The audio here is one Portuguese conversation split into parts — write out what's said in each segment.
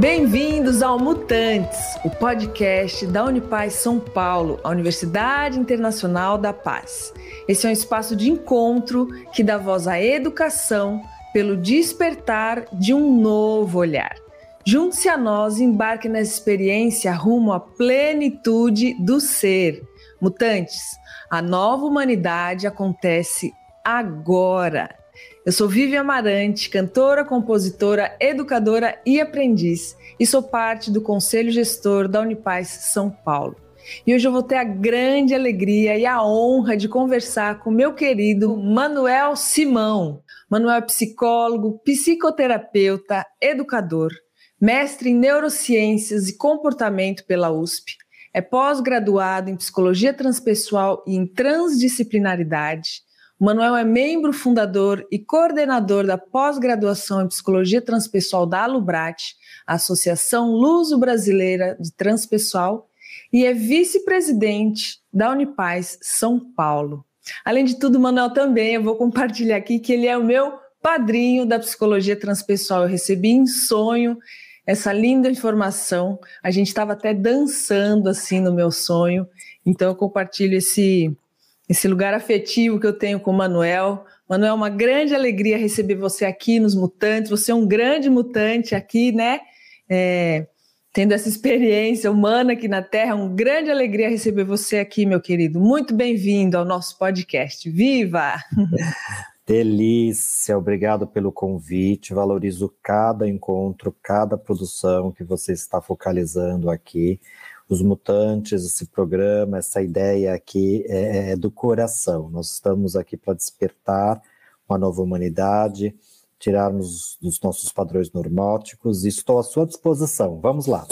Bem-vindos ao Mutantes, o podcast da Unipaz São Paulo, a Universidade Internacional da Paz. Esse é um espaço de encontro que dá voz à educação pelo despertar de um novo olhar. Junte-se a nós e embarque nessa experiência rumo à plenitude do ser. Mutantes, a nova humanidade acontece agora. Eu sou Vivi Amarante, cantora, compositora, educadora e aprendiz, e sou parte do Conselho Gestor da Unipaz São Paulo. E hoje eu vou ter a grande alegria e a honra de conversar com meu querido Manuel Simão. Manuel é psicólogo, psicoterapeuta, educador, mestre em neurociências e comportamento pela USP. É pós-graduado em psicologia transpessoal e em transdisciplinaridade Manuel é membro fundador e coordenador da pós-graduação em Psicologia Transpessoal da Alubrat, Associação Luso Brasileira de Transpessoal, e é vice-presidente da Unipaz São Paulo. Além de tudo, Manuel também, eu vou compartilhar aqui que ele é o meu padrinho da psicologia transpessoal. Eu recebi em sonho essa linda informação. A gente estava até dançando assim no meu sonho. Então eu compartilho esse esse lugar afetivo que eu tenho com o Manuel. Manuel, uma grande alegria receber você aqui nos Mutantes. Você é um grande mutante aqui, né? É, tendo essa experiência humana aqui na Terra. Uma grande alegria receber você aqui, meu querido. Muito bem-vindo ao nosso podcast. Viva! Delícia, obrigado pelo convite. Valorizo cada encontro, cada produção que você está focalizando aqui os mutantes, esse programa, essa ideia aqui é, é do coração. Nós estamos aqui para despertar uma nova humanidade, tirarmos dos nossos padrões normóticos estou à sua disposição. Vamos lá.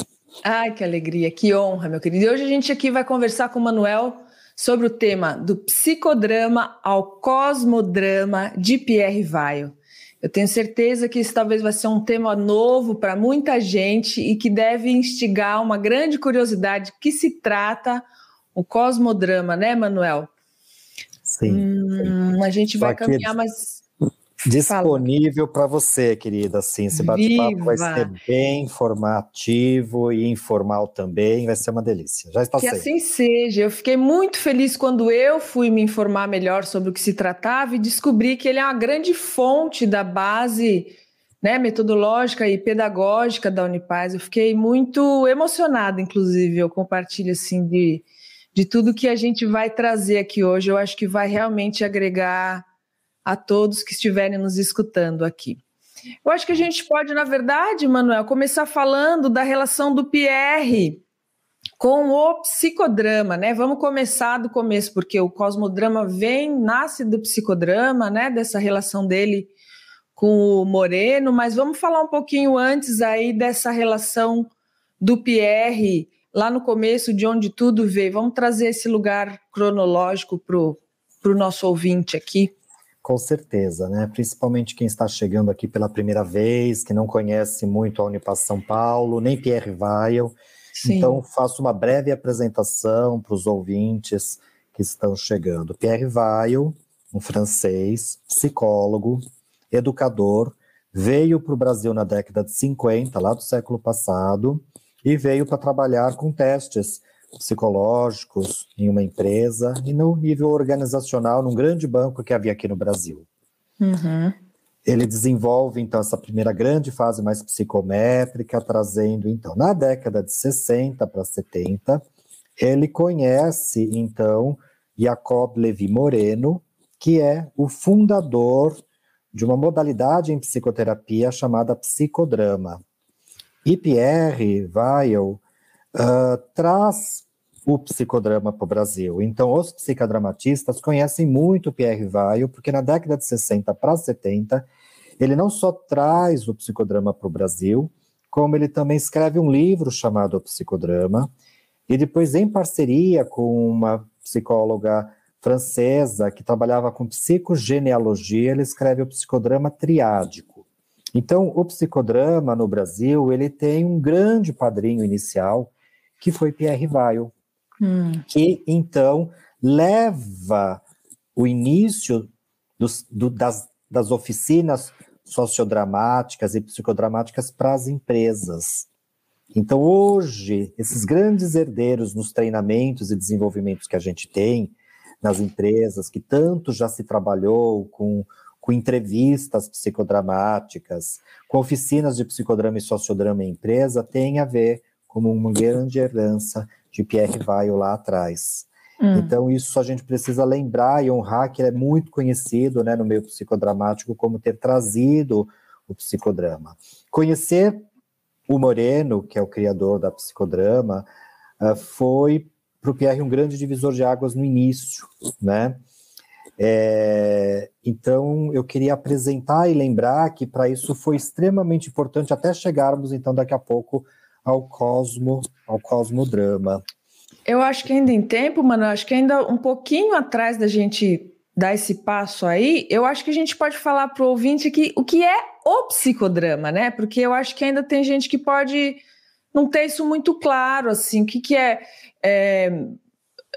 Ai, que alegria, que honra, meu querido. E hoje a gente aqui vai conversar com o Manuel sobre o tema do psicodrama ao cosmodrama de Pierre Weil. Eu tenho certeza que esse talvez vai ser um tema novo para muita gente e que deve instigar uma grande curiosidade que se trata o cosmodrama, né, Manuel? Sim. Hum, sim. A gente vai caminhar, mas disponível para você, querida. Assim, esse bate-papo vai ser bem informativo e informal também, vai ser uma delícia. Já está que sendo. assim seja. Eu fiquei muito feliz quando eu fui me informar melhor sobre o que se tratava e descobri que ele é uma grande fonte da base né, metodológica e pedagógica da Unipaz. Eu fiquei muito emocionada, inclusive, eu compartilho assim de, de tudo que a gente vai trazer aqui hoje. Eu acho que vai realmente agregar a todos que estiverem nos escutando aqui. Eu acho que a gente pode, na verdade, Manuel, começar falando da relação do Pierre com o psicodrama, né? Vamos começar do começo, porque o cosmodrama vem, nasce do psicodrama, né? Dessa relação dele com o Moreno, mas vamos falar um pouquinho antes aí dessa relação do Pierre, lá no começo, de onde tudo veio. Vamos trazer esse lugar cronológico para o nosso ouvinte aqui. Com certeza, né? Principalmente quem está chegando aqui pela primeira vez, que não conhece muito a Unipass São Paulo, nem Pierre Weil. Sim. Então, faço uma breve apresentação para os ouvintes que estão chegando. Pierre Weil, um francês, psicólogo, educador, veio para o Brasil na década de 50, lá do século passado, e veio para trabalhar com testes psicológicos em uma empresa e no nível organizacional num grande banco que havia aqui no Brasil. Uhum. Ele desenvolve então essa primeira grande fase mais psicométrica, trazendo então na década de 60 para 70, ele conhece então Jacob Levi Moreno, que é o fundador de uma modalidade em psicoterapia chamada psicodrama. E Pierre Weil uh, traz o psicodrama para o Brasil. Então, os psicodramatistas conhecem muito Pierre Weil, porque na década de 60 para 70, ele não só traz o psicodrama para o Brasil, como ele também escreve um livro chamado O Psicodrama, e depois, em parceria com uma psicóloga francesa que trabalhava com psicogenealogia, ele escreve o psicodrama triádico. Então, o psicodrama no Brasil, ele tem um grande padrinho inicial, que foi Pierre Weil, hum. que então leva o início dos, do, das, das oficinas sociodramáticas e psicodramáticas para as empresas. Então, hoje, esses grandes herdeiros nos treinamentos e desenvolvimentos que a gente tem nas empresas, que tanto já se trabalhou com, com entrevistas psicodramáticas, com oficinas de psicodrama e sociodrama em empresa, tem a ver com uma grande herança de Pierre Weil lá atrás. Hum. Então, isso a gente precisa lembrar e honrar que ele é muito conhecido né, no meio psicodramático como ter trazido o psicodrama. Conhecer o Moreno, que é o criador da psicodrama, uh, foi para o Pierre um grande divisor de águas no início, né? É, então, eu queria apresentar e lembrar que para isso foi extremamente importante até chegarmos, então, daqui a pouco ao cosmo, ao cosmodrama. Eu acho que ainda em tempo, mano, acho que ainda um pouquinho atrás da gente dar esse passo aí, eu acho que a gente pode falar para o ouvinte que o que é o psicodrama, né? Porque eu acho que ainda tem gente que pode não ter isso muito claro, assim, o que, que é, é,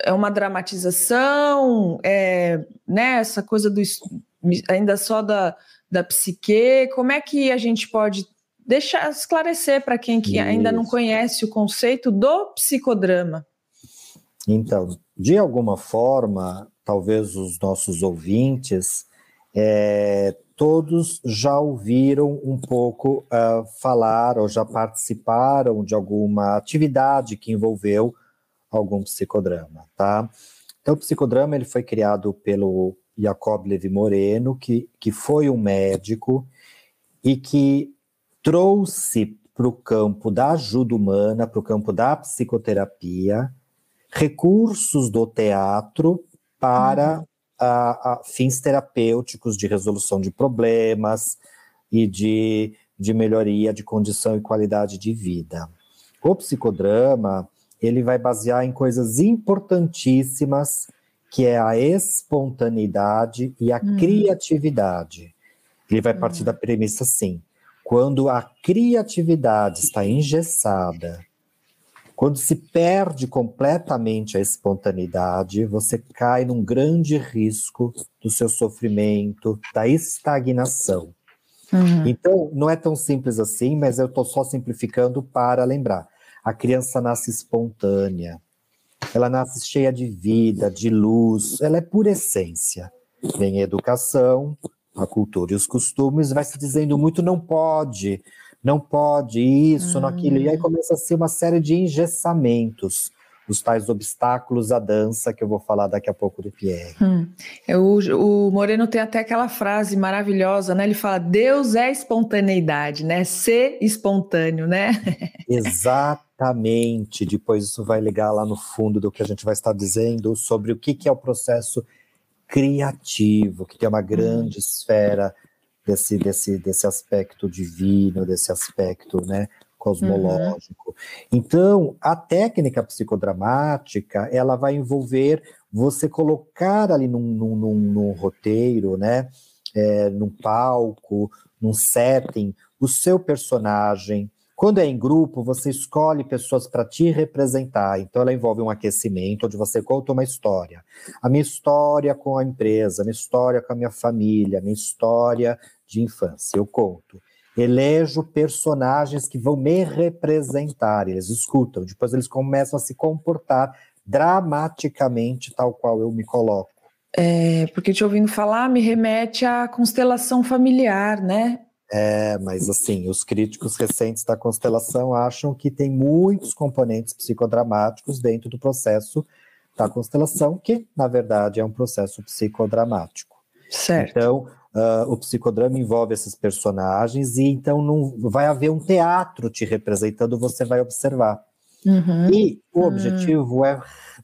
é uma dramatização, é, né, essa coisa do ainda só da, da psique, como é que a gente pode deixar esclarecer para quem que ainda não conhece o conceito do psicodrama? Então, de alguma forma, talvez os nossos ouvintes é, todos já ouviram um pouco uh, falar ou já participaram de alguma atividade que envolveu algum psicodrama, tá? Então, o psicodrama ele foi criado pelo Jacob Levi Moreno, que, que foi um médico e que trouxe para o campo da ajuda humana, para o campo da psicoterapia, recursos do teatro para uhum a, a fins terapêuticos de resolução de problemas e de, de melhoria de condição e qualidade de vida. O psicodrama, ele vai basear em coisas importantíssimas, que é a espontaneidade e a hum. criatividade. Ele vai partir hum. da premissa assim: quando a criatividade está engessada, quando se perde completamente a espontaneidade, você cai num grande risco do seu sofrimento, da estagnação. Uhum. Então, não é tão simples assim, mas eu estou só simplificando para lembrar. A criança nasce espontânea, ela nasce cheia de vida, de luz, ela é pura essência. Vem educação, a cultura e os costumes, vai se dizendo muito não pode, não pode isso, hum. aquilo. E aí hum. começa a ser uma série de engessamentos, os tais obstáculos à dança, que eu vou falar daqui a pouco do Pierre. Hum. É, o, o Moreno tem até aquela frase maravilhosa, né? Ele fala, Deus é espontaneidade, né? Ser espontâneo, né? Exatamente. Depois isso vai ligar lá no fundo do que a gente vai estar dizendo sobre o que, que é o processo criativo, que tem uma grande hum. esfera desse, desse, desse aspecto divino, desse aspecto né, cosmológico. Uhum. Então, a técnica psicodramática, ela vai envolver você colocar ali num, num, num, num roteiro, né, é, num palco, num setting, o seu personagem, quando é em grupo, você escolhe pessoas para te representar. Então, ela envolve um aquecimento, onde você conta uma história. A minha história com a empresa, a minha história com a minha família, a minha história de infância. Eu conto. Elejo personagens que vão me representar. Eles escutam, depois eles começam a se comportar dramaticamente, tal qual eu me coloco. É, porque te ouvindo falar me remete à constelação familiar, né? É, mas assim, os críticos recentes da constelação acham que tem muitos componentes psicodramáticos dentro do processo da constelação, que na verdade é um processo psicodramático. Certo. Então, uh, o psicodrama envolve esses personagens e então não vai haver um teatro te representando, você vai observar. Uhum. E o objetivo uhum. é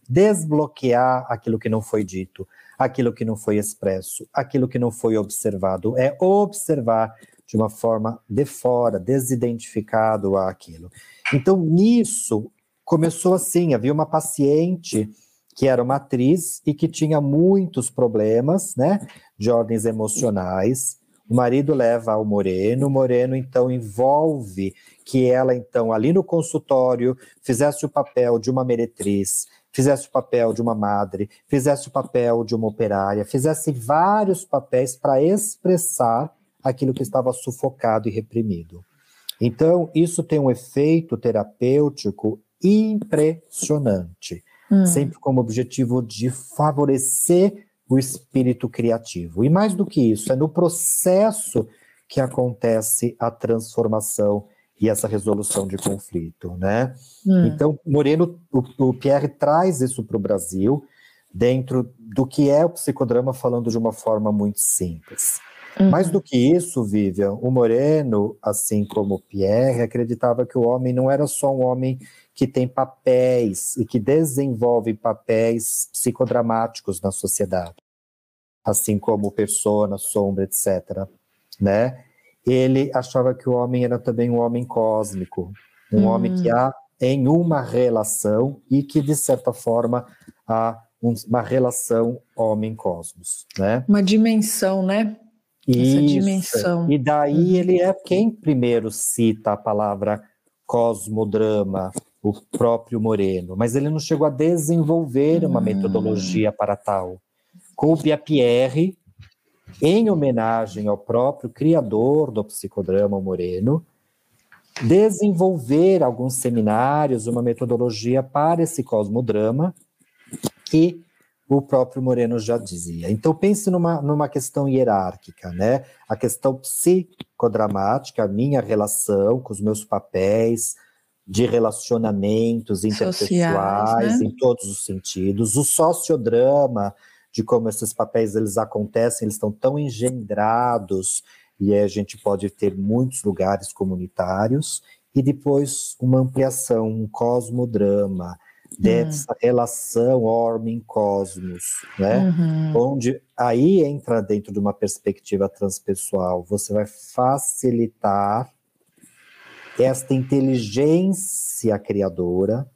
desbloquear aquilo que não foi dito, aquilo que não foi expresso, aquilo que não foi observado. É observar de uma forma de fora, desidentificado àquilo. Então, nisso, começou assim: havia uma paciente que era uma atriz e que tinha muitos problemas, né, de ordens emocionais. O marido leva ao Moreno, o Moreno então envolve que ela então ali no consultório fizesse o papel de uma meretriz, fizesse o papel de uma madre, fizesse o papel de uma operária, fizesse vários papéis para expressar aquilo que estava sufocado e reprimido. Então, isso tem um efeito terapêutico impressionante, hum. sempre como objetivo de favorecer o espírito criativo. E mais do que isso, é no processo que acontece a transformação e essa resolução de conflito, né? Hum. Então, Moreno, o, o Pierre traz isso para o Brasil dentro do que é o psicodrama, falando de uma forma muito simples. Uhum. Mais do que isso, Vivian, o Moreno, assim como Pierre, acreditava que o homem não era só um homem que tem papéis e que desenvolve papéis psicodramáticos na sociedade, assim como persona, sombra, etc. Né? Ele achava que o homem era também um homem cósmico, um uhum. homem que há em uma relação e que, de certa forma, há uma relação homem-cosmos. Né? Uma dimensão, né? Essa Isso. dimensão. E daí uhum. ele é quem primeiro cita a palavra cosmodrama, o próprio Moreno, mas ele não chegou a desenvolver uma hum. metodologia para tal. Coube a Pierre, em homenagem ao próprio criador do psicodrama Moreno, desenvolver alguns seminários, uma metodologia para esse cosmodrama, que o próprio Moreno já dizia. Então pense numa, numa questão hierárquica, né? A questão psicodramática, a minha relação com os meus papéis de relacionamentos interpessoais né? em todos os sentidos, o sociodrama de como esses papéis eles acontecem, eles estão tão engendrados e a gente pode ter muitos lugares comunitários e depois uma ampliação, um cosmodrama, dessa hum. relação homem-cosmos, né? Uhum. Onde aí entra dentro de uma perspectiva transpessoal, você vai facilitar esta inteligência criadora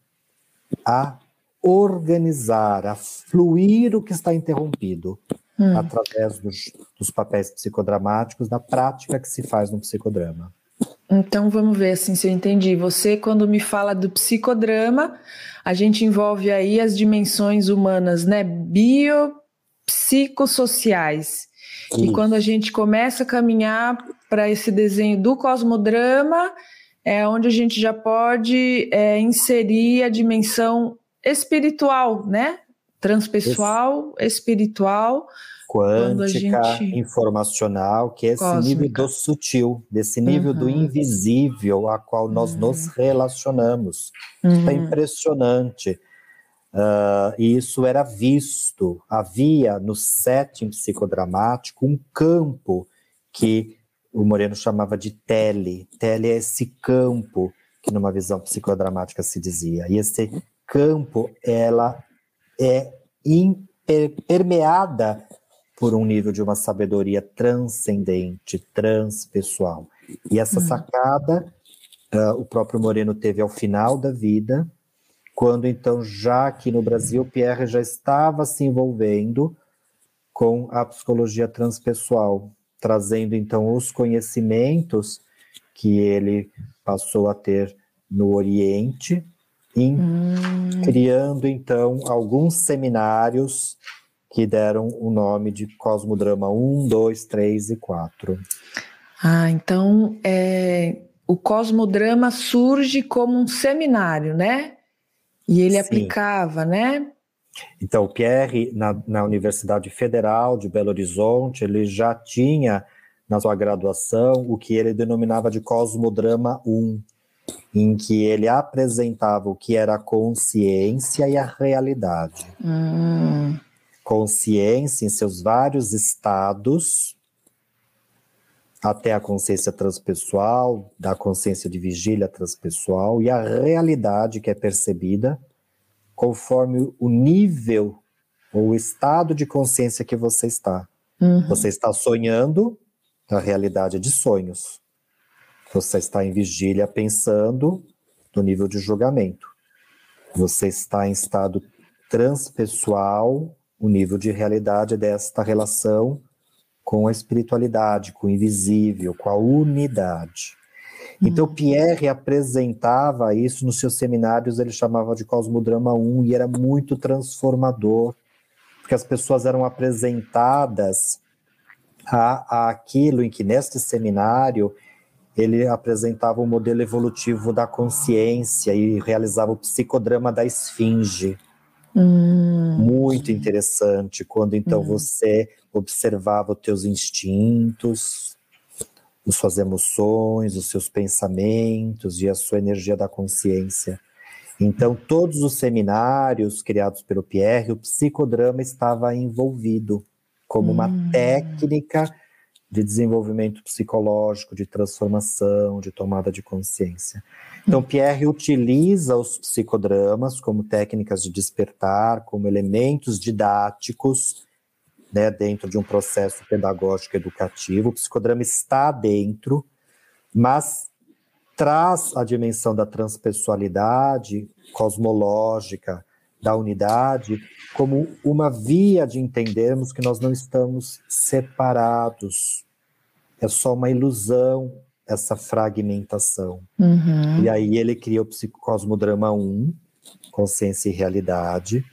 a organizar, a fluir o que está interrompido hum. através dos, dos papéis psicodramáticos, da prática que se faz no psicodrama. Então vamos ver assim se eu entendi. Você, quando me fala do psicodrama, a gente envolve aí as dimensões humanas, né? Biopsicossociais. E quando a gente começa a caminhar para esse desenho do cosmodrama, é onde a gente já pode é, inserir a dimensão espiritual, né? Transpessoal, espiritual, quântica, gente... informacional, que é esse Cósmica. nível do sutil, desse nível uhum. do invisível a qual nós uhum. nos relacionamos. Uhum. É impressionante. Uh, e isso era visto. Havia no setting psicodramático um campo que o Moreno chamava de tele. Tele é esse campo que numa visão psicodramática se dizia. E esse campo, ela é permeada por um nível de uma sabedoria transcendente, transpessoal. E essa uhum. sacada uh, o próprio Moreno teve ao final da vida, quando então, já aqui no Brasil, Pierre já estava se envolvendo com a psicologia transpessoal, trazendo então os conhecimentos que ele passou a ter no Oriente, hum. criando então alguns seminários que deram o nome de Cosmodrama 1, 2, 3 e 4. Ah, então é, o Cosmodrama surge como um seminário, né? E ele Sim. aplicava, né? Então, o Pierre, na, na Universidade Federal de Belo Horizonte, ele já tinha na sua graduação o que ele denominava de Cosmodrama 1, em que ele apresentava o que era a consciência e a realidade. Hum consciência em seus vários estados, até a consciência transpessoal, da consciência de vigília transpessoal e a realidade que é percebida conforme o nível ou o estado de consciência que você está. Uhum. Você está sonhando, a realidade é de sonhos. Você está em vigília pensando no nível de julgamento. Você está em estado transpessoal, o nível de realidade desta relação com a espiritualidade, com o invisível, com a unidade. Então, uhum. Pierre apresentava isso nos seus seminários, ele chamava de Cosmodrama 1, e era muito transformador, porque as pessoas eram apresentadas a, a aquilo em que, neste seminário, ele apresentava o um modelo evolutivo da consciência e realizava o psicodrama da esfinge. Hum. Muito interessante, quando então hum. você observava os teus instintos, as suas emoções, os seus pensamentos e a sua energia da consciência. Então, todos os seminários criados pelo Pierre, o psicodrama estava envolvido como uma hum. técnica de desenvolvimento psicológico, de transformação, de tomada de consciência. Então, Pierre utiliza os psicodramas como técnicas de despertar, como elementos didáticos, né, dentro de um processo pedagógico educativo. O psicodrama está dentro, mas traz a dimensão da transpessoalidade cosmológica, da unidade, como uma via de entendermos que nós não estamos separados. É só uma ilusão essa fragmentação. Uhum. E aí ele cria o Psicosmodrama 1, Consciência e Realidade.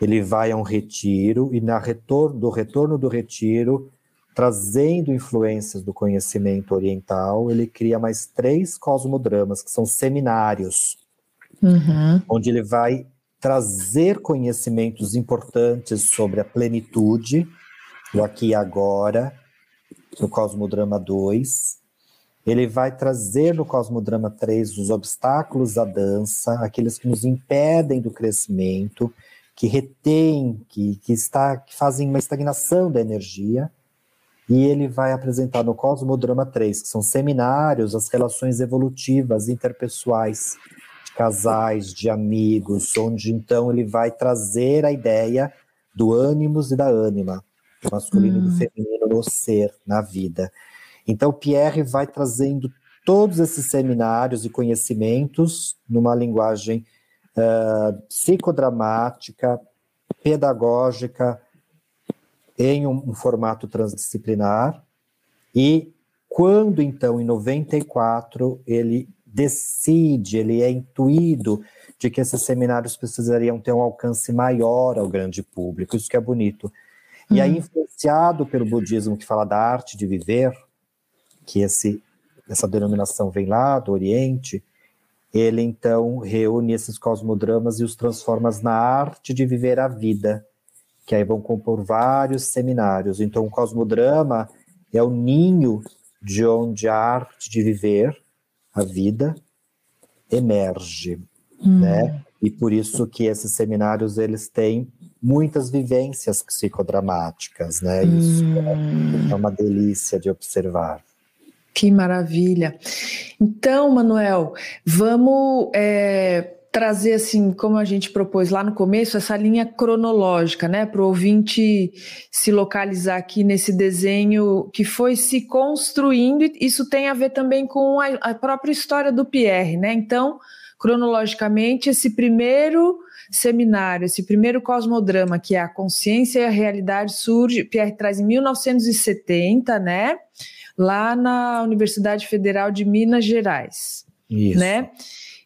Ele vai a um retiro e na retorno, do retorno do retiro, trazendo influências do conhecimento oriental, ele cria mais três cosmodramas, que são seminários, uhum. onde ele vai trazer conhecimentos importantes sobre a plenitude, o aqui e agora, no Cosmodrama 2. Ele vai trazer no Cosmodrama 3 os obstáculos à dança, aqueles que nos impedem do crescimento, que retêm, que, que, está, que fazem uma estagnação da energia. E ele vai apresentar no Cosmodrama 3, que são seminários, as relações evolutivas interpessoais casais, de amigos, onde então ele vai trazer a ideia do ânimos e da ânima, do masculino hum. e do hum. feminino no ser, na vida. Então Pierre vai trazendo todos esses seminários e conhecimentos numa linguagem uh, psicodramática, pedagógica, em um, um formato transdisciplinar, e quando então, em 94, ele decide, ele é intuído de que esses seminários precisariam ter um alcance maior ao grande público, isso que é bonito. E aí, uhum. influenciado pelo budismo que fala da arte de viver, que esse, essa denominação vem lá do Oriente, ele então reúne esses cosmodramas e os transforma na arte de viver a vida, que aí vão compor vários seminários. Então, o cosmodrama é o ninho de onde a arte de viver a vida emerge, hum. né? E por isso que esses seminários eles têm muitas vivências psicodramáticas, né? Isso hum. é uma delícia de observar. Que maravilha! Então, Manuel, vamos é trazer assim, como a gente propôs lá no começo, essa linha cronológica, né, para o ouvinte se localizar aqui nesse desenho que foi se construindo. Isso tem a ver também com a, a própria história do Pierre, né? Então, cronologicamente, esse primeiro seminário, esse primeiro cosmodrama, que é a consciência e a realidade, surge, Pierre traz em 1970, né? Lá na Universidade Federal de Minas Gerais. Isso. Né?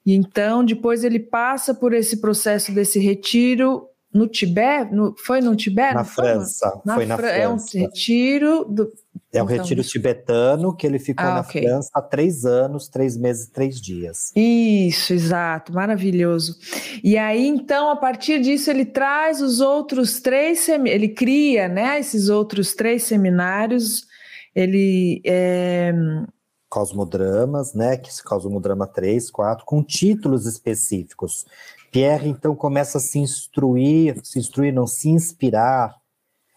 E então, depois ele passa por esse processo desse retiro no Tibete, no, foi no Tibete? Na França, na foi na França. É um retiro do... É um então, retiro tibetano que ele ficou ah, na okay. França há três anos, três meses, três dias. Isso, exato, maravilhoso. E aí, então, a partir disso, ele traz os outros três, ele cria, né, esses outros três seminários, ele é, cosmodramas, né, que se cosmodrama 3, 4, com títulos específicos. Pierre então começa a se instruir, se instruir, não se inspirar.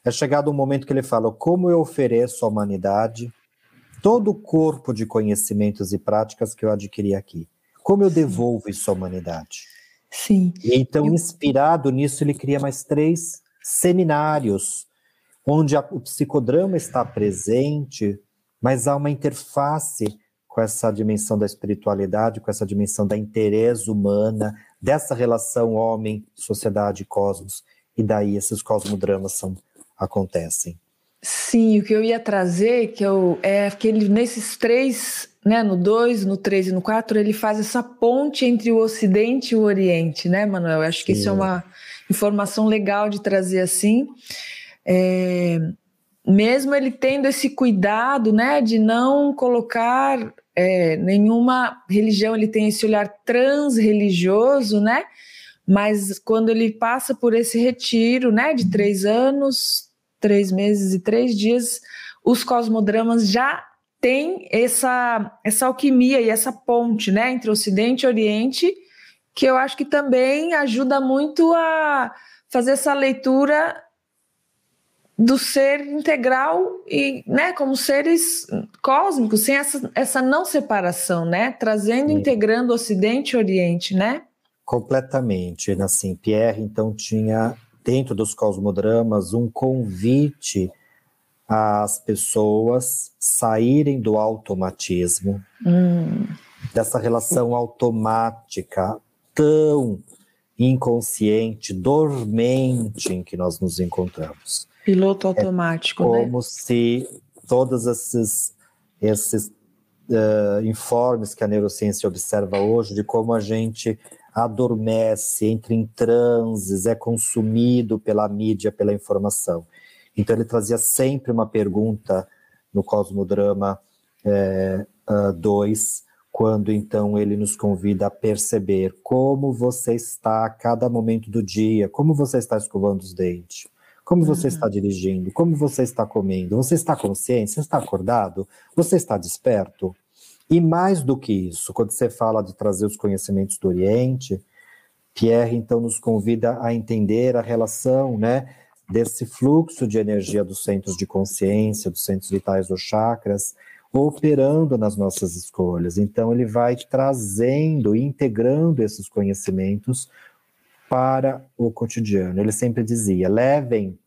É chegado um momento que ele fala: como eu ofereço à humanidade todo o corpo de conhecimentos e práticas que eu adquiri aqui? Como eu devolvo isso à humanidade? Sim. E então, eu... inspirado nisso, ele cria mais três seminários, onde a, o psicodrama está presente, mas há uma interface com essa dimensão da espiritualidade, com essa dimensão da interesse humana, dessa relação homem, sociedade, cosmos, e daí esses cosmodramas são, acontecem. Sim, o que eu ia trazer que eu, é que ele, nesses três, né, no 2, no 3 e no 4, ele faz essa ponte entre o Ocidente e o Oriente, né, Manuel? Eu acho que Sim. isso é uma informação legal de trazer assim. É, mesmo ele tendo esse cuidado, né, de não colocar é, nenhuma religião ele tem esse olhar transreligioso, né? Mas quando ele passa por esse retiro, né, de três anos, três meses e três dias, os cosmodramas já têm essa, essa alquimia e essa ponte, né, entre Ocidente e Oriente, que eu acho que também ajuda muito a fazer essa leitura do ser integral e, né, como seres cósmicos, sem essa, essa não separação, né, trazendo, Sim. integrando Ocidente e Oriente, né? Completamente, assim, Pierre então tinha dentro dos cosmodramas um convite às pessoas saírem do automatismo, hum. dessa relação automática tão inconsciente, dormente em que nós nos encontramos. Piloto é automático, é como né? se todos esses, esses uh, informes que a neurociência observa hoje, de como a gente adormece, entra em transes, é consumido pela mídia, pela informação. Então ele trazia sempre uma pergunta no Cosmodrama 2, é, uh, quando então ele nos convida a perceber como você está a cada momento do dia, como você está escovando os dentes, como você uhum. está dirigindo, como você está comendo, você está consciente, você está acordado, você está desperto. E mais do que isso, quando você fala de trazer os conhecimentos do Oriente, Pierre então nos convida a entender a relação, né, desse fluxo de energia dos centros de consciência, dos centros vitais dos chakras, operando nas nossas escolhas. Então, ele vai trazendo, integrando esses conhecimentos para o cotidiano. Ele sempre dizia: levem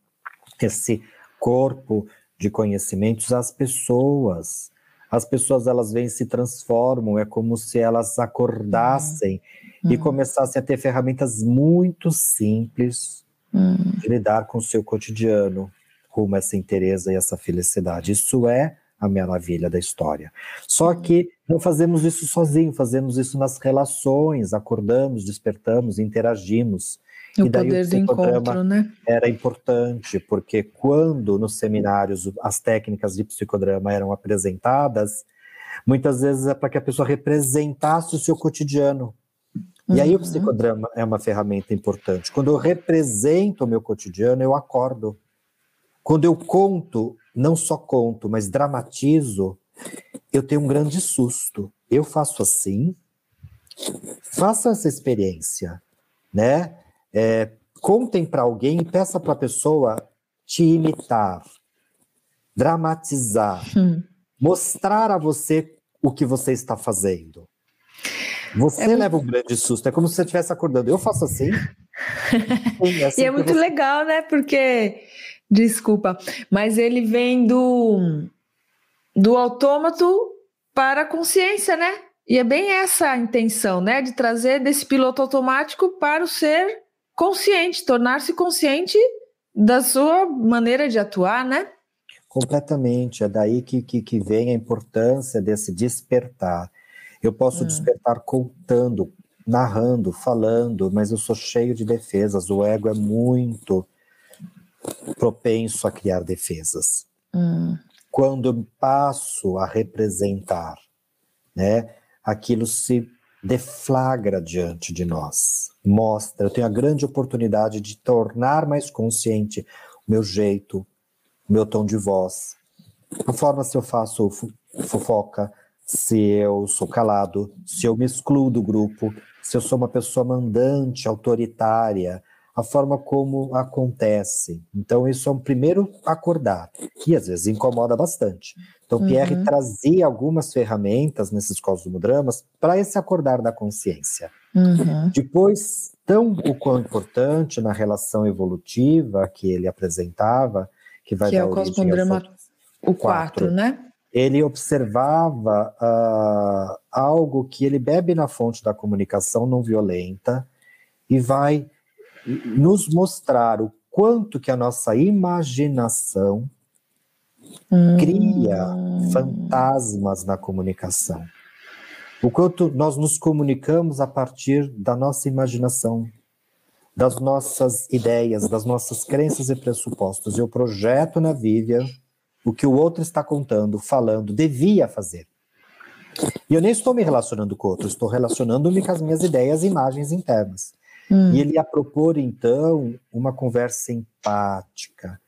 esse corpo de conhecimentos às pessoas. As pessoas elas vêm se transformam, é como se elas acordassem uhum. e uhum. começassem a ter ferramentas muito simples uhum. de lidar com o seu cotidiano, rumo a essa interesa e essa felicidade. Isso é a maravilha da história. Só uhum. que não fazemos isso sozinho, fazemos isso nas relações, acordamos, despertamos, interagimos. O e daí poder o do encontro, né? Era importante, porque quando nos seminários as técnicas de psicodrama eram apresentadas, muitas vezes é para que a pessoa representasse o seu cotidiano. E uhum. aí o uhum. psicodrama é uma ferramenta importante. Quando eu represento o meu cotidiano, eu acordo. Quando eu conto não só conto, mas dramatizo, eu tenho um grande susto. Eu faço assim, faça essa experiência, né? É, contem para alguém e peça para a pessoa te imitar, dramatizar, hum. mostrar a você o que você está fazendo. Você é leva um grande susto, é como se você estivesse acordando. Eu faço assim. é assim e é muito você... legal, né? Porque Desculpa, mas ele vem do, do autômato para a consciência, né? E é bem essa a intenção, né? De trazer desse piloto automático para o ser consciente, tornar-se consciente da sua maneira de atuar, né? Completamente. É daí que, que, que vem a importância desse despertar. Eu posso hum. despertar contando, narrando, falando, mas eu sou cheio de defesas. O ego é muito propenso a criar defesas. Hum. Quando passo a representar, né, aquilo se deflagra diante de nós, mostra. Eu tenho a grande oportunidade de tornar mais consciente o meu jeito, o meu tom de voz, a forma se eu faço fofoca, se eu sou calado, se eu me excluo do grupo, se eu sou uma pessoa mandante, autoritária, a forma como acontece. Então, isso é um primeiro acordar, que às vezes incomoda bastante. Então, uhum. Pierre trazia algumas ferramentas nesses cosmodramas para esse acordar da consciência. Uhum. Depois, tão o quão importante na relação evolutiva que ele apresentava, que vai que dar é o cosmodrama o 4, né? Ele observava uh, algo que ele bebe na fonte da comunicação não violenta e vai nos mostrar o quanto que a nossa imaginação hum. cria fantasmas na comunicação. O quanto nós nos comunicamos a partir da nossa imaginação, das nossas ideias, das nossas crenças e pressupostos. Eu projeto na Vivian o que o outro está contando, falando, devia fazer. E eu nem estou me relacionando com outro, estou relacionando-me com as minhas ideias e imagens internas. Hum. E ele ia propor, então, uma conversa empática,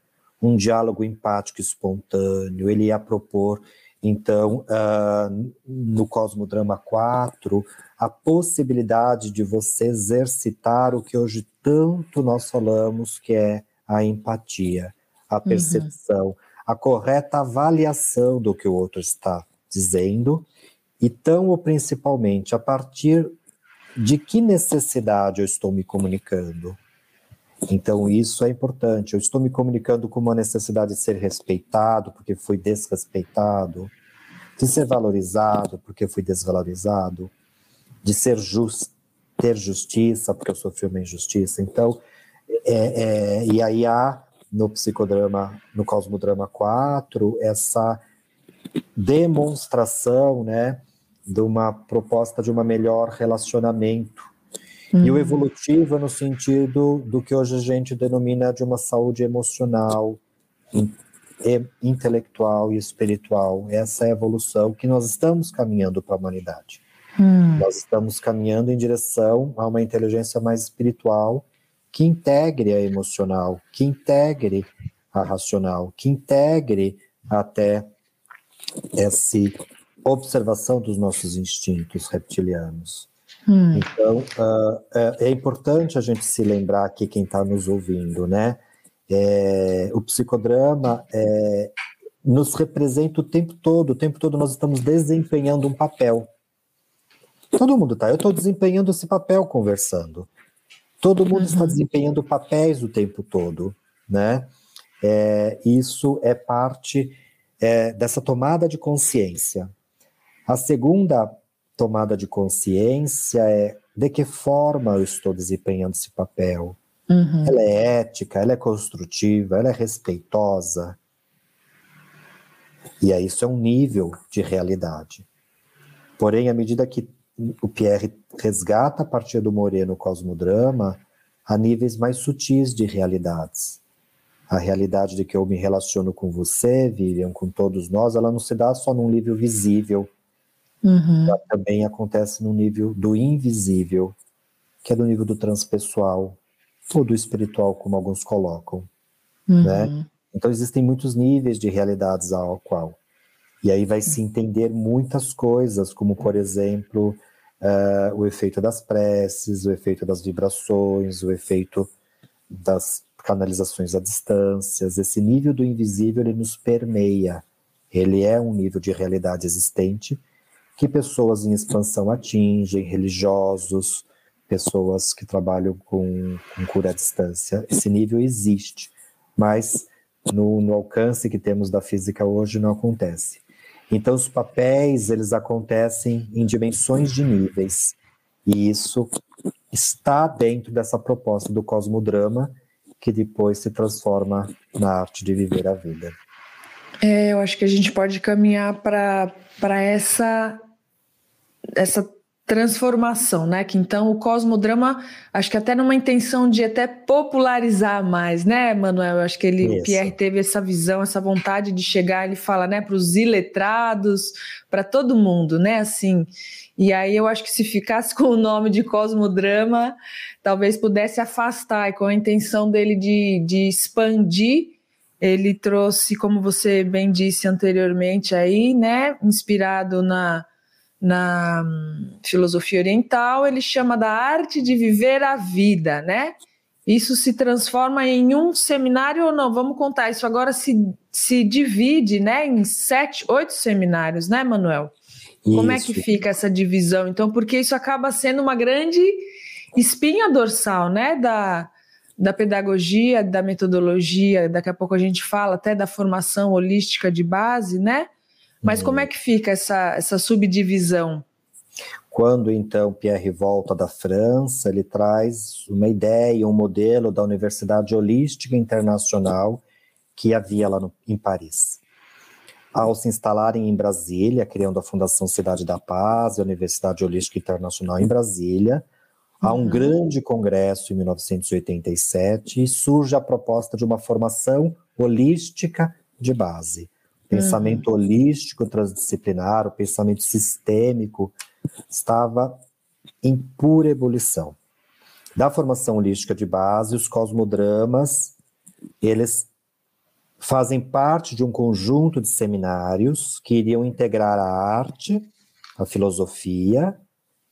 um diálogo empático espontâneo. Ele ia propor, então, uh, no Cosmodrama 4, a possibilidade de você exercitar o que hoje tanto nós falamos, que é a empatia, a uhum. percepção, uhum. a correta avaliação do que o outro está dizendo, e tão ou principalmente a partir de que necessidade eu estou me comunicando. Então, isso é importante. Eu estou me comunicando com uma necessidade de ser respeitado, porque fui desrespeitado, de ser valorizado, porque fui desvalorizado, de ser just, ter justiça, porque eu sofri uma injustiça. Então, é, é, e aí há no psicodrama, no Cosmodrama 4, essa demonstração, né, de uma proposta de uma melhor relacionamento. Uhum. E o uhum. evolutivo no sentido do que hoje a gente denomina de uma saúde emocional, intelectual e espiritual. Essa é a evolução que nós estamos caminhando para a humanidade. Hum. Nós estamos caminhando em direção a uma inteligência mais espiritual que integre a emocional, que integre a racional, que integre até essa observação dos nossos instintos reptilianos. Hum. Então, uh, é importante a gente se lembrar aqui, quem está nos ouvindo, né? É, o psicodrama é, nos representa o tempo todo, o tempo todo nós estamos desempenhando um papel. Todo mundo tá. Eu estou desempenhando esse papel conversando. Todo mundo uhum. está desempenhando papéis o tempo todo, né? É, isso é parte é, dessa tomada de consciência. A segunda tomada de consciência é de que forma eu estou desempenhando esse papel. Uhum. Ela é ética, ela é construtiva, ela é respeitosa. E aí isso é um nível de realidade. Porém, à medida que o Pierre resgata a partir do Moreno Cosmodrama a níveis mais sutis de realidades. A realidade de que eu me relaciono com você, Vivian, com todos nós, ela não se dá só num nível visível. Uhum. Ela também acontece no nível do invisível, que é do nível do transpessoal, ou do espiritual, como alguns colocam. Uhum. Né? Então existem muitos níveis de realidades ao qual e aí vai se entender muitas coisas, como, por exemplo, uh, o efeito das preces, o efeito das vibrações, o efeito das canalizações à distância. Esse nível do invisível ele nos permeia. Ele é um nível de realidade existente que pessoas em expansão atingem, religiosos, pessoas que trabalham com, com cura à distância. Esse nível existe, mas no, no alcance que temos da física hoje não acontece. Então, os papéis, eles acontecem em dimensões de níveis. E isso está dentro dessa proposta do cosmodrama, que depois se transforma na arte de viver a vida. É, eu acho que a gente pode caminhar para essa, essa transformação, né? Que então o cosmodrama, acho que até numa intenção de até popularizar mais, né, Manuel? Acho que ele, o Pierre teve essa visão, essa vontade de chegar, ele fala, né, para os iletrados, para todo mundo, né? Assim. E aí eu acho que se ficasse com o nome de cosmodrama, talvez pudesse afastar, e com a intenção dele de, de expandir ele trouxe, como você bem disse anteriormente aí, né, inspirado na na hum, filosofia oriental, ele chama da arte de viver a vida, né? Isso se transforma em um seminário ou não? Vamos contar, isso agora se, se divide né, em sete, oito seminários, né, Manuel? Isso. Como é que fica essa divisão? Então, porque isso acaba sendo uma grande espinha dorsal, né, da, da pedagogia, da metodologia, daqui a pouco a gente fala até da formação holística de base, né? Mas como é que fica essa, essa subdivisão? Quando então Pierre volta da França, ele traz uma ideia, um modelo da Universidade Holística Internacional que havia lá no, em Paris. Ao se instalarem em Brasília, criando a Fundação Cidade da Paz e a Universidade Holística Internacional em Brasília, há um uhum. grande congresso em 1987 e surge a proposta de uma formação holística de base pensamento uhum. holístico transdisciplinar, o pensamento sistêmico, estava em pura ebulição. Da formação holística de base, os cosmodramas, eles fazem parte de um conjunto de seminários que iriam integrar a arte, a filosofia,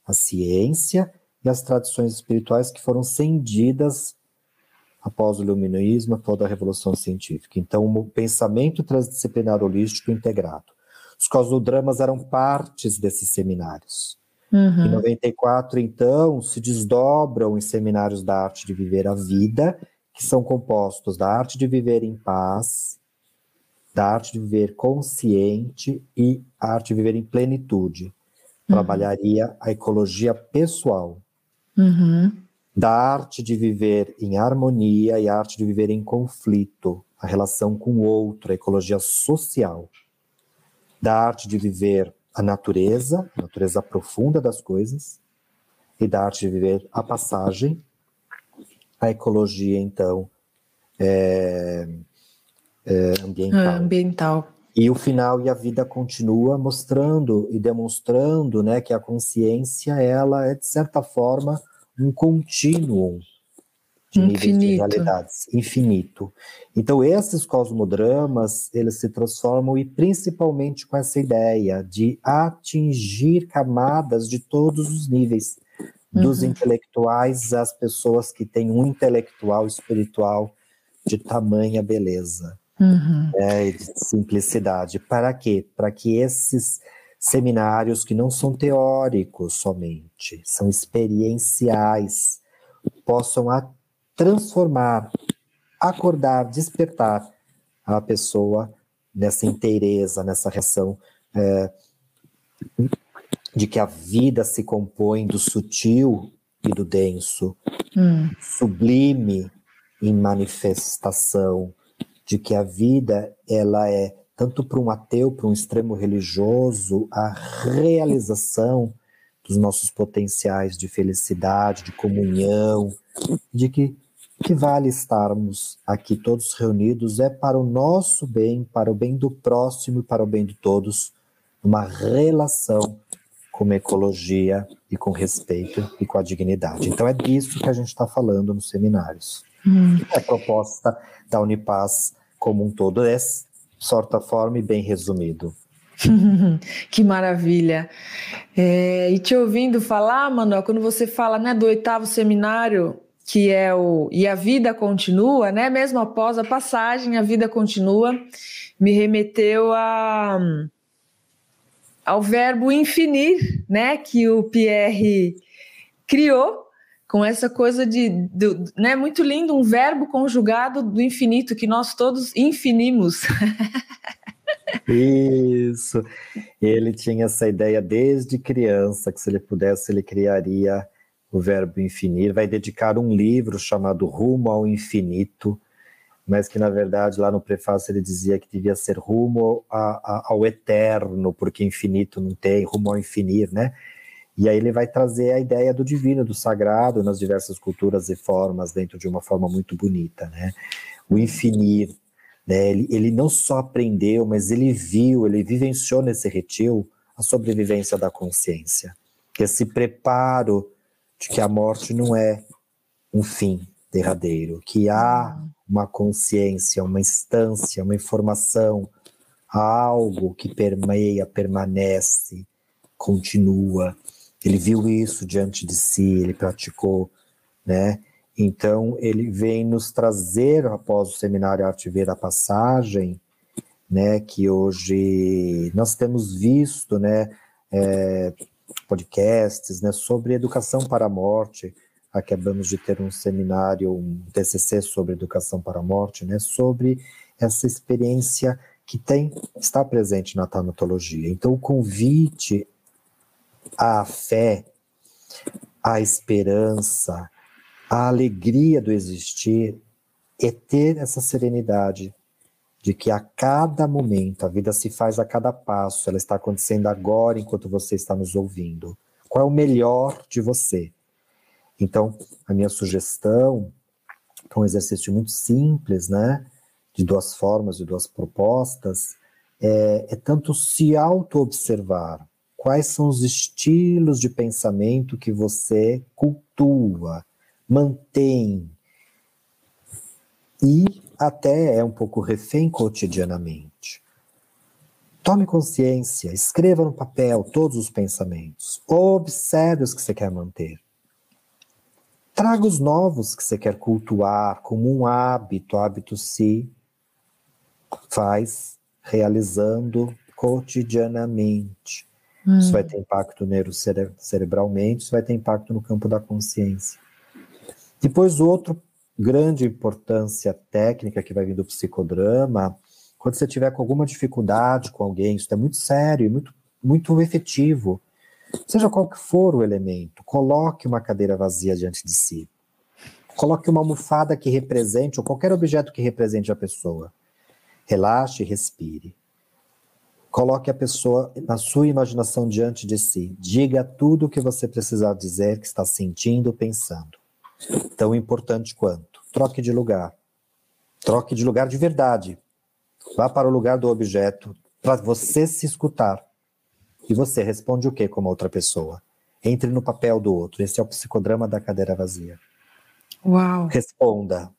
a ciência e as tradições espirituais que foram cendidas após o iluminismo, após a revolução científica. Então, o pensamento transdisciplinar holístico integrado. Os cosmodramas eram partes desses seminários. Uhum. Em 94, então, se desdobram em seminários da arte de viver a vida, que são compostos da arte de viver em paz, da arte de viver consciente e a arte de viver em plenitude. Uhum. Trabalharia a ecologia pessoal. Uhum. Da arte de viver em harmonia e a arte de viver em conflito, a relação com o outro, a ecologia social. Da arte de viver a natureza, a natureza profunda das coisas, e da arte de viver a passagem, a ecologia, então, é, é, ambiental. ambiental. E o final e a vida continua mostrando e demonstrando né, que a consciência ela é, de certa forma, um contínuo de infinito. níveis de realidades, infinito. Então esses cosmodramas, eles se transformam e principalmente com essa ideia de atingir camadas de todos os níveis, dos uhum. intelectuais às pessoas que têm um intelectual espiritual de tamanha beleza uhum. de simplicidade. Para quê? Para que esses seminários que não são teóricos somente, são experienciais, possam transformar, acordar, despertar a pessoa nessa inteireza, nessa reação é, de que a vida se compõe do sutil e do denso, hum. sublime em manifestação, de que a vida ela é tanto para um ateu, para um extremo religioso, a realização dos nossos potenciais de felicidade, de comunhão, de que que vale estarmos aqui todos reunidos é para o nosso bem, para o bem do próximo e para o bem de todos, uma relação com ecologia e com respeito e com a dignidade. Então é disso que a gente está falando nos seminários. Hum. É a proposta da Unipaz como um todo, é certa forma e bem resumido. que maravilha. É, e te ouvindo falar, Manuel, quando você fala né, do oitavo seminário, que é o E a Vida Continua, né? Mesmo após a passagem, a vida continua, me remeteu a, ao verbo infinir, né? Que o Pierre criou com essa coisa de, né, muito lindo, um verbo conjugado do infinito que nós todos infinimos. Isso. Ele tinha essa ideia desde criança que se ele pudesse ele criaria o verbo infinir, vai dedicar um livro chamado Rumo ao Infinito, mas que na verdade lá no prefácio ele dizia que devia ser rumo a, a, ao eterno, porque infinito não tem, rumo ao infinir, né? E aí ele vai trazer a ideia do divino, do sagrado, nas diversas culturas e formas, dentro de uma forma muito bonita, né? O infinir, né? Ele, ele não só aprendeu, mas ele viu, ele vivenciou nesse retiro a sobrevivência da consciência, esse preparo de que a morte não é um fim derradeiro, que há uma consciência, uma instância, uma informação, algo que permeia, permanece, continua. Ele viu isso diante de si, ele praticou, né? Então ele vem nos trazer após o seminário Arte Ver a Passagem, né? Que hoje nós temos visto, né? É, podcasts né, sobre educação para a morte. Acabamos de ter um seminário, um TCC sobre educação para a morte, né, sobre essa experiência que tem está presente na tanatologia. Então, o convite à fé, à esperança, à alegria do existir é ter essa serenidade de que a cada momento, a vida se faz a cada passo, ela está acontecendo agora enquanto você está nos ouvindo. Qual é o melhor de você? Então, a minha sugestão é um exercício muito simples, né? De duas formas, de duas propostas, é, é tanto se auto-observar. Quais são os estilos de pensamento que você cultua, mantém e até é um pouco refém cotidianamente. Tome consciência, escreva no papel todos os pensamentos, observe os que você quer manter. Traga os novos que você quer cultuar como um hábito, hábito se faz realizando cotidianamente. Hum. Isso vai ter impacto neurocerebralmente, isso vai ter impacto no campo da consciência. Depois, outro grande importância técnica que vai vir do psicodrama, quando você tiver com alguma dificuldade com alguém, isso é muito sério e muito, muito efetivo. Seja qual que for o elemento, coloque uma cadeira vazia diante de si. Coloque uma almofada que represente, ou qualquer objeto que represente a pessoa. Relaxe e respire. Coloque a pessoa na sua imaginação diante de si. Diga tudo o que você precisar dizer, que está sentindo, pensando. Tão importante quanto. Troque de lugar. Troque de lugar de verdade. Vá para o lugar do objeto para você se escutar. E você responde o que como outra pessoa? Entre no papel do outro. Esse é o psicodrama da cadeira vazia. Uau! Responda.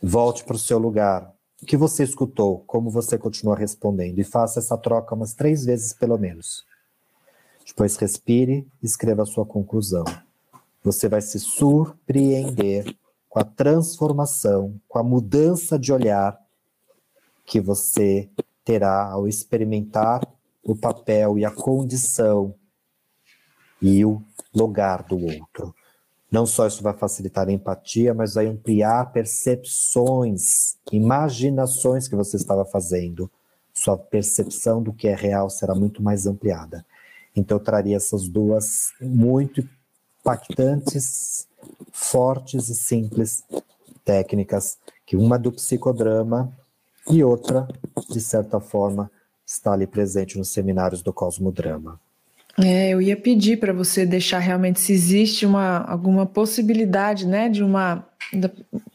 Volte para o seu lugar. O que você escutou? Como você continua respondendo? E faça essa troca umas três vezes, pelo menos. Depois respire e escreva a sua conclusão. Você vai se surpreender com a transformação, com a mudança de olhar que você terá ao experimentar o papel e a condição e o lugar do outro. Não só isso vai facilitar a empatia, mas vai ampliar percepções, imaginações que você estava fazendo. Sua percepção do que é real será muito mais ampliada. Então, eu traria essas duas muito impactantes, fortes e simples técnicas, que uma do psicodrama e outra, de certa forma, está ali presente nos seminários do Cosmodrama. É, eu ia pedir para você deixar realmente se existe uma alguma possibilidade, né, de uma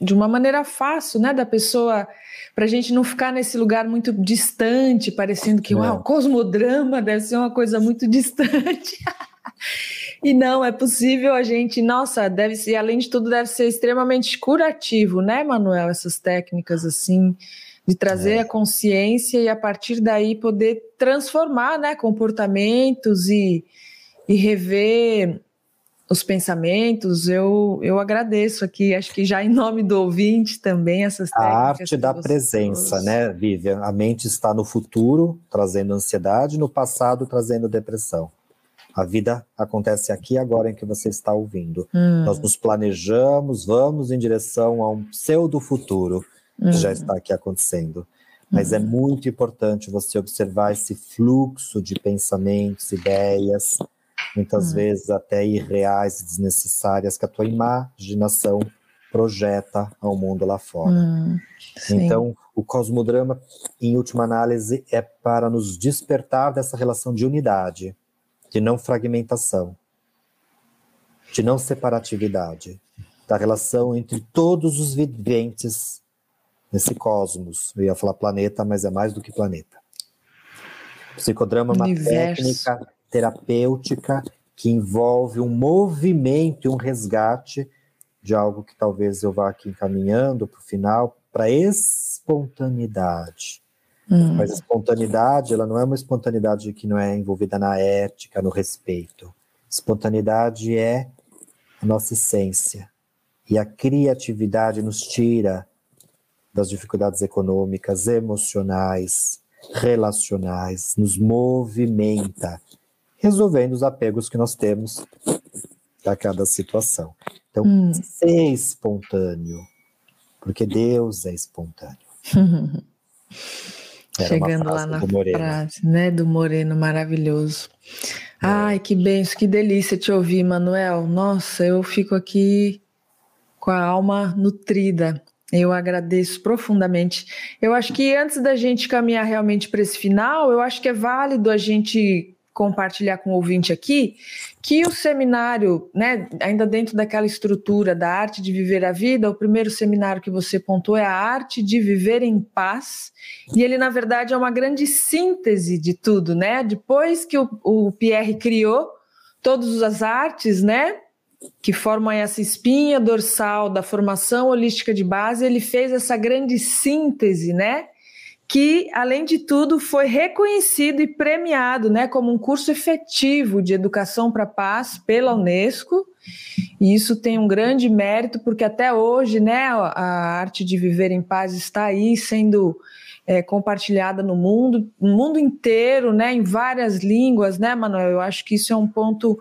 de uma maneira fácil, né, da pessoa para a gente não ficar nesse lugar muito distante, parecendo que é. uau, cosmodrama deve ser uma coisa muito distante. e não, é possível a gente, nossa, deve ser, além de tudo, deve ser extremamente curativo, né, Manuel, essas técnicas assim de trazer é. a consciência e a partir daí poder transformar né, comportamentos e, e rever os pensamentos. Eu, eu agradeço aqui, acho que já em nome do ouvinte também essas técnicas. A arte da presença, né, Vivian? A mente está no futuro, trazendo ansiedade, no passado, trazendo depressão. A vida acontece aqui agora em que você está ouvindo. Hum. Nós nos planejamos, vamos em direção a um pseudo futuro uhum. já está aqui acontecendo. Mas é uhum. é muito importante você observar esse fluxo de pensamentos, ideias, muitas uhum. vezes até irreais e desnecessárias, que a tua imaginação projeta ao mundo lá fora. Uhum. Então, o cosmodrama, em última análise, é para nos despertar dessa relação de unidade, de não fragmentação, de não separatividade, da relação entre todos os viventes nesse cosmos. Eu ia falar planeta, mas é mais do que planeta. psicodrama é uma técnica terapêutica que envolve um movimento e um resgate de algo que talvez eu vá aqui encaminhando para o final, para espontaneidade. Hum. Mas a espontaneidade, ela não é uma espontaneidade que não é envolvida na ética, no respeito. Espontaneidade é a nossa essência. E a criatividade nos tira das dificuldades econômicas, emocionais, relacionais, nos movimenta, resolvendo os apegos que nós temos a cada situação. Então, hum. ser espontâneo, porque Deus é espontâneo. Chegando lá na frase, né, do Moreno, maravilhoso. É. Ai, que benção, que delícia te ouvir, Manuel. Nossa, eu fico aqui com a alma nutrida. Eu agradeço profundamente. Eu acho que antes da gente caminhar realmente para esse final, eu acho que é válido a gente compartilhar com o ouvinte aqui que o seminário, né, ainda dentro daquela estrutura da arte de viver a vida, o primeiro seminário que você pontuou é a arte de viver em paz, e ele na verdade é uma grande síntese de tudo, né? Depois que o, o Pierre criou todas as artes, né, que formam essa espinha dorsal da formação holística de base, ele fez essa grande síntese, né? que, além de tudo, foi reconhecido e premiado né, como um curso efetivo de educação para a paz pela Unesco. E isso tem um grande mérito, porque até hoje né, a arte de viver em paz está aí sendo é, compartilhada no mundo, no mundo inteiro, né, em várias línguas, né, Manuel? Eu acho que isso é um ponto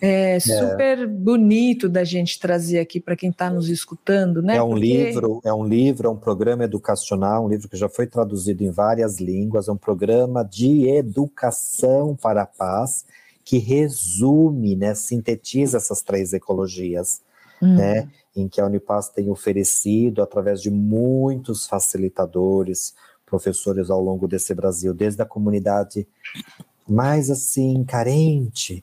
é, é, super bonito da gente trazer aqui para quem está nos escutando, né? É um Porque... livro, é um livro, é um programa educacional, um livro que já foi traduzido em várias línguas, é um programa de educação para a paz que resume, né, sintetiza essas três ecologias, hum. né, em que a Unipaz tem oferecido através de muitos facilitadores, professores ao longo desse Brasil, desde a comunidade mais assim carente,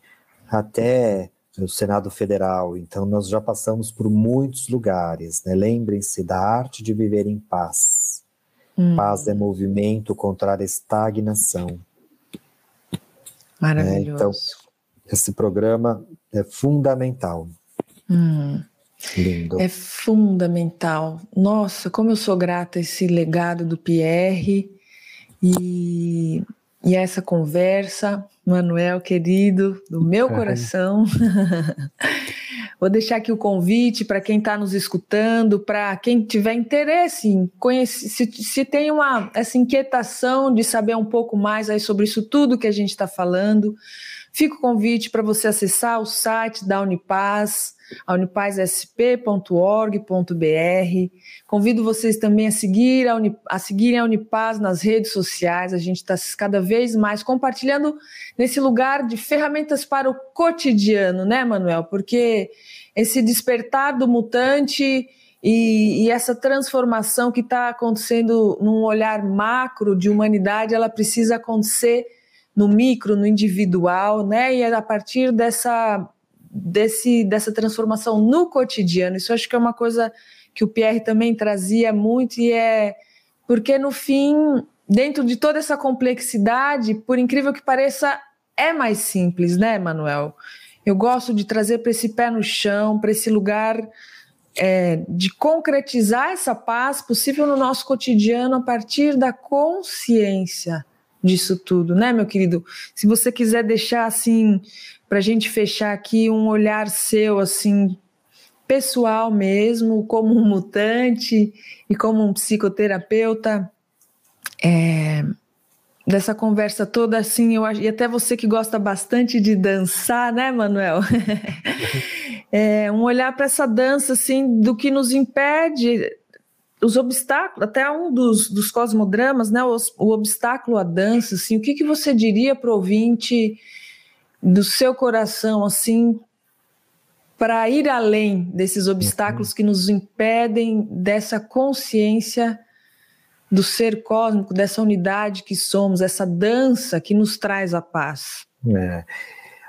até o Senado Federal. Então, nós já passamos por muitos lugares. Né? Lembrem-se da arte de viver em paz. Hum. Paz é movimento contra a estagnação. Maravilhoso. então, esse programa é fundamental. Hum. Lindo. É fundamental. Nossa, como eu sou grata a esse legado do Pierre e, e essa conversa. Manuel, querido, do meu coração. Vou deixar aqui o convite para quem está nos escutando, para quem tiver interesse em conhecer, se, se tem uma, essa inquietação de saber um pouco mais aí sobre isso tudo que a gente está falando, fica o convite para você acessar o site da Unipaz, unipazsp.org.br. Convido vocês também a, seguir a, a seguirem a Unipaz nas redes sociais. A gente está cada vez mais compartilhando nesse lugar de ferramentas para o cotidiano, né, Manuel? Porque esse despertar do mutante e, e essa transformação que está acontecendo num olhar macro de humanidade, ela precisa acontecer no micro, no individual, né? E é a partir dessa desse, dessa transformação no cotidiano. Isso acho que é uma coisa que o Pierre também trazia muito e é porque no fim, dentro de toda essa complexidade, por incrível que pareça, é mais simples, né, Manuel? Eu gosto de trazer para esse pé no chão, para esse lugar é, de concretizar essa paz possível no nosso cotidiano a partir da consciência disso tudo, né, meu querido? Se você quiser deixar assim para a gente fechar aqui um olhar seu, assim, pessoal mesmo, como um mutante e como um psicoterapeuta, é, dessa conversa toda, assim, eu e até você que gosta bastante de dançar, né, Manuel? é, um olhar para essa dança, assim, do que nos impede, os obstáculos, até um dos, dos cosmodramas, né, o, o obstáculo à dança, assim, o que, que você diria para o ouvinte do seu coração, assim, para ir além desses obstáculos que nos impedem dessa consciência do ser cósmico, dessa unidade que somos, essa dança que nos traz a paz? É.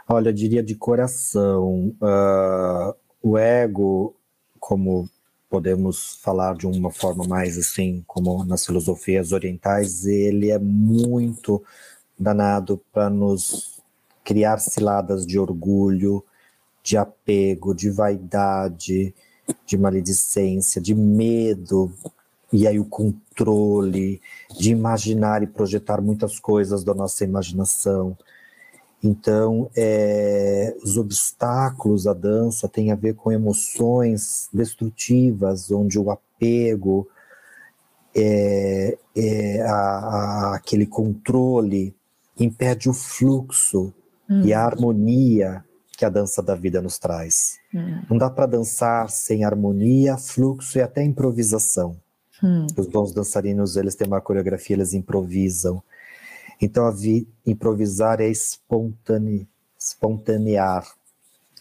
Olha, eu diria de coração, uh, o ego, como podemos falar de uma forma mais assim, como nas filosofias orientais, ele é muito danado para nos criar ciladas de orgulho, de apego, de vaidade, de maledicência, de medo, e aí o controle, de imaginar e projetar muitas coisas da nossa imaginação. Então, é, os obstáculos à dança têm a ver com emoções destrutivas, onde o apego, é, é a, a, aquele controle, impede o fluxo hum. e a harmonia que a dança da vida nos traz. Hum. Não dá para dançar sem harmonia, fluxo e até improvisação. Hum. Os bons dançarinos, eles têm uma coreografia, eles improvisam. Então, a vi, improvisar é espontane, espontanear,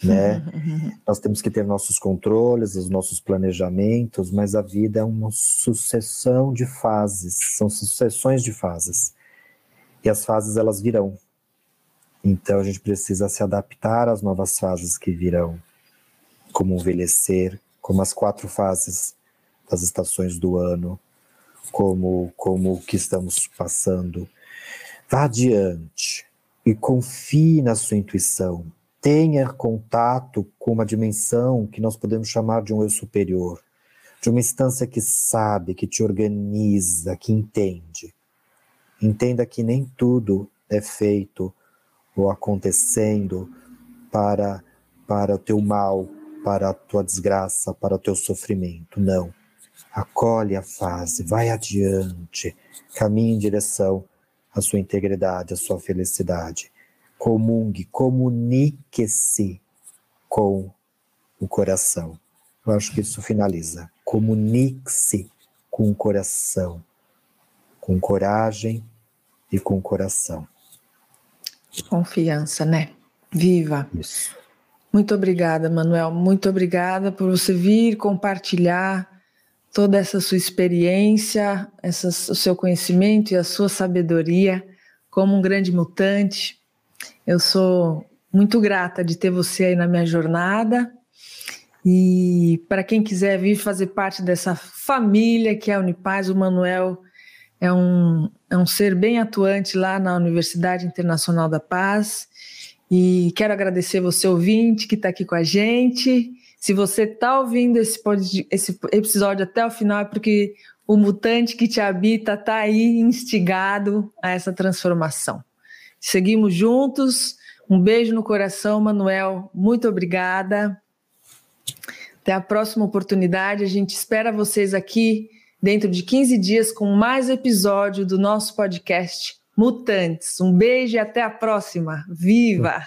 né? Nós temos que ter nossos controles, os nossos planejamentos, mas a vida é uma sucessão de fases, são sucessões de fases. E as fases, elas virão. Então a gente precisa se adaptar às novas fases que virão, como envelhecer, como as quatro fases das estações do ano, como como o que estamos passando. Vá adiante e confie na sua intuição. Tenha contato com uma dimensão que nós podemos chamar de um eu superior, de uma instância que sabe, que te organiza, que entende. Entenda que nem tudo é feito ou acontecendo para para o teu mal, para a tua desgraça, para o teu sofrimento. Não. Acolhe a fase, vai adiante, caminhe em direção à sua integridade, à sua felicidade. Comungue, comunique-se com o coração. Eu acho que isso finaliza. Comunique-se com o coração, com coragem e com coração. Confiança, né? Viva. Isso. Muito obrigada, Manuel. Muito obrigada por você vir compartilhar toda essa sua experiência, essa, o seu conhecimento e a sua sabedoria como um grande mutante. Eu sou muito grata de ter você aí na minha jornada. E para quem quiser vir fazer parte dessa família que é a Unipaz, o Manuel é um, é um ser bem atuante lá na Universidade Internacional da Paz. E quero agradecer você, ouvinte, que está aqui com a gente. Se você está ouvindo esse, esse episódio até o final, é porque o mutante que te habita está aí instigado a essa transformação. Seguimos juntos. Um beijo no coração, Manuel. Muito obrigada. Até a próxima oportunidade. A gente espera vocês aqui dentro de 15 dias com mais episódio do nosso podcast Mutantes. Um beijo e até a próxima. Viva!